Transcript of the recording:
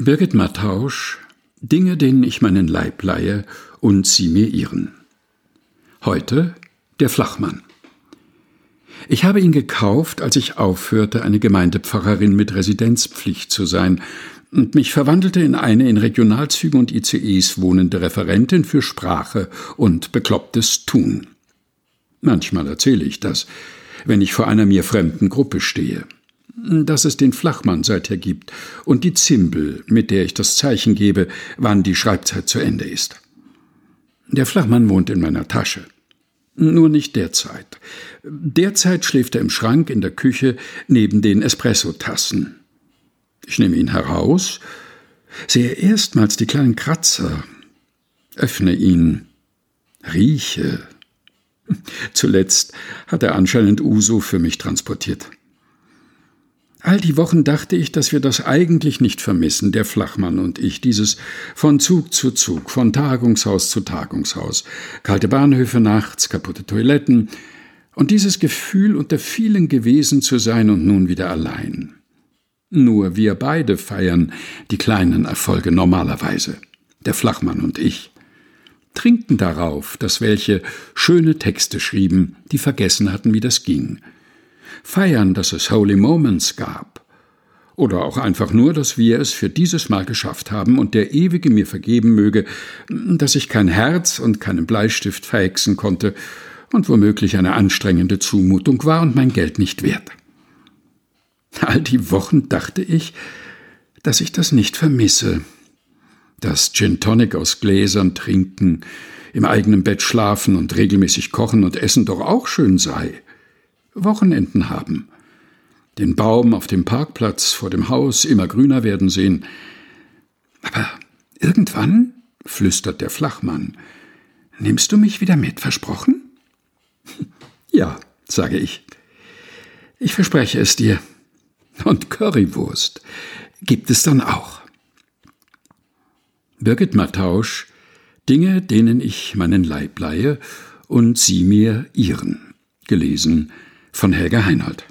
Birgit Mattausch Dinge, denen ich meinen Leib leihe und sie mir ihren. Heute der Flachmann. Ich habe ihn gekauft, als ich aufhörte, eine Gemeindepfarrerin mit Residenzpflicht zu sein und mich verwandelte in eine in Regionalzügen und ICEs wohnende Referentin für Sprache und beklopptes Tun. Manchmal erzähle ich das, wenn ich vor einer mir fremden Gruppe stehe dass es den Flachmann seither gibt und die Zimbel, mit der ich das Zeichen gebe, wann die Schreibzeit zu Ende ist. Der Flachmann wohnt in meiner Tasche. Nur nicht derzeit. Derzeit schläft er im Schrank in der Küche neben den Espressotassen. Ich nehme ihn heraus, sehe erstmals die kleinen Kratzer, öffne ihn, rieche. Zuletzt hat er anscheinend Uso für mich transportiert. All die Wochen dachte ich, dass wir das eigentlich nicht vermissen, der Flachmann und ich, dieses von Zug zu Zug, von Tagungshaus zu Tagungshaus, kalte Bahnhöfe nachts, kaputte Toiletten und dieses Gefühl, unter vielen gewesen zu sein und nun wieder allein. Nur wir beide feiern die kleinen Erfolge normalerweise, der Flachmann und ich, trinken darauf, dass welche schöne Texte schrieben, die vergessen hatten, wie das ging, feiern, dass es Holy Moments gab. Oder auch einfach nur, dass wir es für dieses Mal geschafft haben und der Ewige mir vergeben möge, dass ich kein Herz und keinen Bleistift verhexen konnte und womöglich eine anstrengende Zumutung war und mein Geld nicht wert. All die Wochen dachte ich, dass ich das nicht vermisse. Das Gin Tonic aus Gläsern trinken, im eigenen Bett schlafen und regelmäßig kochen und essen doch auch schön sei. Wochenenden haben, den Baum auf dem Parkplatz vor dem Haus immer grüner werden sehen. Aber irgendwann, flüstert der Flachmann, nimmst du mich wieder mit, versprochen? Ja, sage ich. Ich verspreche es dir. Und Currywurst gibt es dann auch. Birgit Mattausch Dinge, denen ich meinen Leib leihe und sie mir ihren. Gelesen von Helga Heinold.